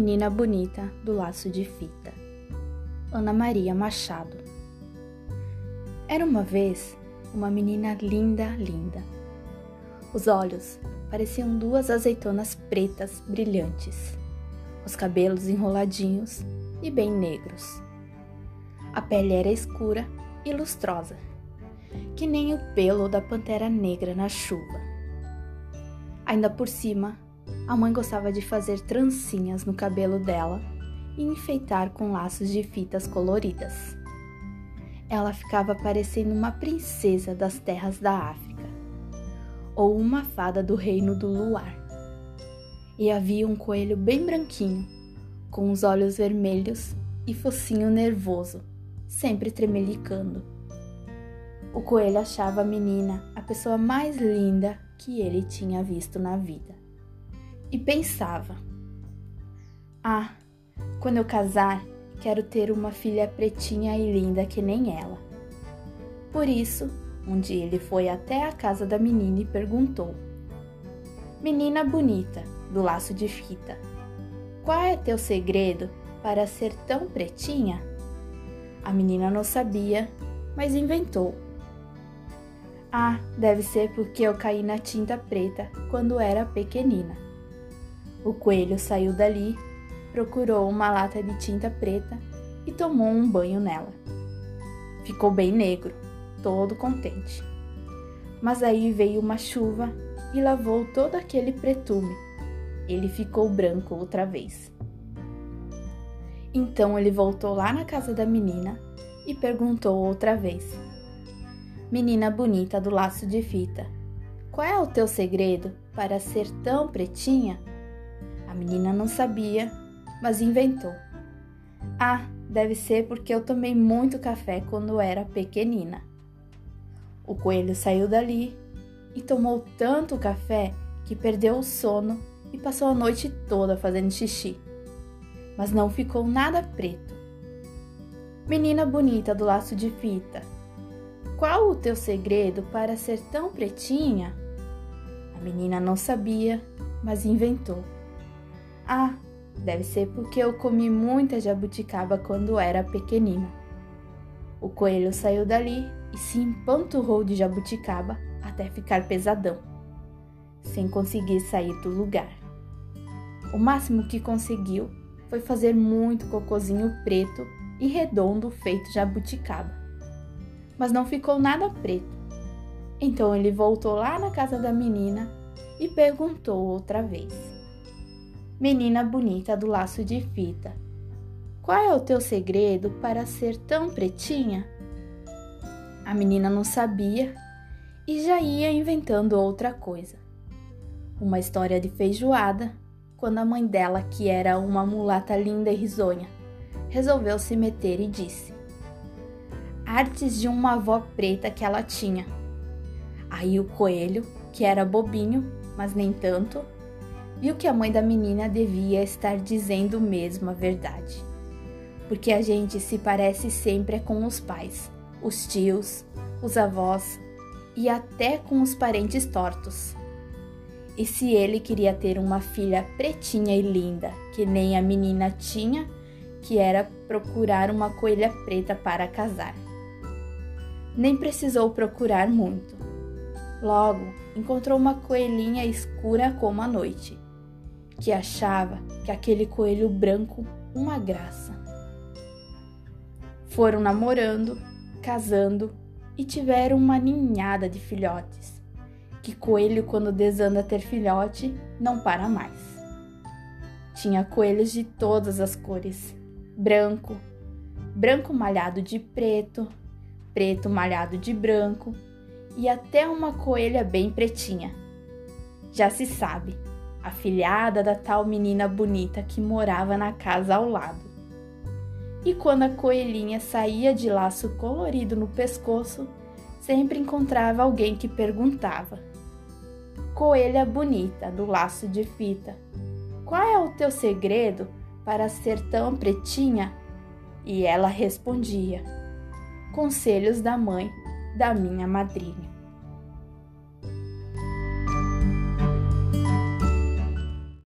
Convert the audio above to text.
Menina Bonita do Laço de Fita. Ana Maria Machado. Era uma vez uma menina linda, linda. Os olhos pareciam duas azeitonas pretas brilhantes, os cabelos enroladinhos e bem negros. A pele era escura e lustrosa, que nem o pelo da pantera negra na chuva. Ainda por cima, a mãe gostava de fazer trancinhas no cabelo dela e enfeitar com laços de fitas coloridas. Ela ficava parecendo uma princesa das terras da África ou uma fada do reino do luar. E havia um coelho bem branquinho, com os olhos vermelhos e focinho nervoso, sempre tremelicando. O coelho achava a menina a pessoa mais linda que ele tinha visto na vida e pensava: Ah, quando eu casar, quero ter uma filha pretinha e linda que nem ela. Por isso, um dia ele foi até a casa da menina e perguntou: Menina bonita, do laço de fita, qual é teu segredo para ser tão pretinha? A menina não sabia, mas inventou. Ah, deve ser porque eu caí na tinta preta quando era pequenina. O coelho saiu dali, procurou uma lata de tinta preta e tomou um banho nela. Ficou bem negro, todo contente. Mas aí veio uma chuva e lavou todo aquele pretume. Ele ficou branco outra vez. Então ele voltou lá na casa da menina e perguntou outra vez: Menina bonita do laço de fita, qual é o teu segredo para ser tão pretinha? Menina não sabia, mas inventou. Ah, deve ser porque eu tomei muito café quando era pequenina. O coelho saiu dali e tomou tanto café que perdeu o sono e passou a noite toda fazendo xixi. Mas não ficou nada preto. Menina bonita do laço de fita, qual o teu segredo para ser tão pretinha? A menina não sabia, mas inventou. Ah, deve ser porque eu comi muita jabuticaba quando era pequenina. O coelho saiu dali e se empanturrou de jabuticaba até ficar pesadão, sem conseguir sair do lugar. O máximo que conseguiu foi fazer muito cocozinho preto e redondo feito jabuticaba. Mas não ficou nada preto. Então ele voltou lá na casa da menina e perguntou outra vez. Menina bonita do laço de fita, qual é o teu segredo para ser tão pretinha? A menina não sabia e já ia inventando outra coisa. Uma história de feijoada, quando a mãe dela, que era uma mulata linda e risonha, resolveu se meter e disse: Artes de uma avó preta que ela tinha. Aí o coelho, que era bobinho, mas nem tanto, viu que a mãe da menina devia estar dizendo mesmo a verdade. Porque a gente se parece sempre com os pais, os tios, os avós e até com os parentes tortos. E se ele queria ter uma filha pretinha e linda, que nem a menina tinha, que era procurar uma coelha preta para casar. Nem precisou procurar muito. Logo, encontrou uma coelhinha escura como a noite que achava que aquele coelho branco uma graça. Foram namorando, casando e tiveram uma ninhada de filhotes. Que coelho, quando desanda ter filhote, não para mais. Tinha coelhos de todas as cores: branco, branco malhado de preto, preto malhado de branco e até uma coelha bem pretinha. Já se sabe, a filhada da tal menina bonita que morava na casa ao lado. E quando a coelhinha saía de laço colorido no pescoço, sempre encontrava alguém que perguntava: Coelha bonita do laço de fita, qual é o teu segredo para ser tão pretinha? E ela respondia: Conselhos da mãe da minha madrinha.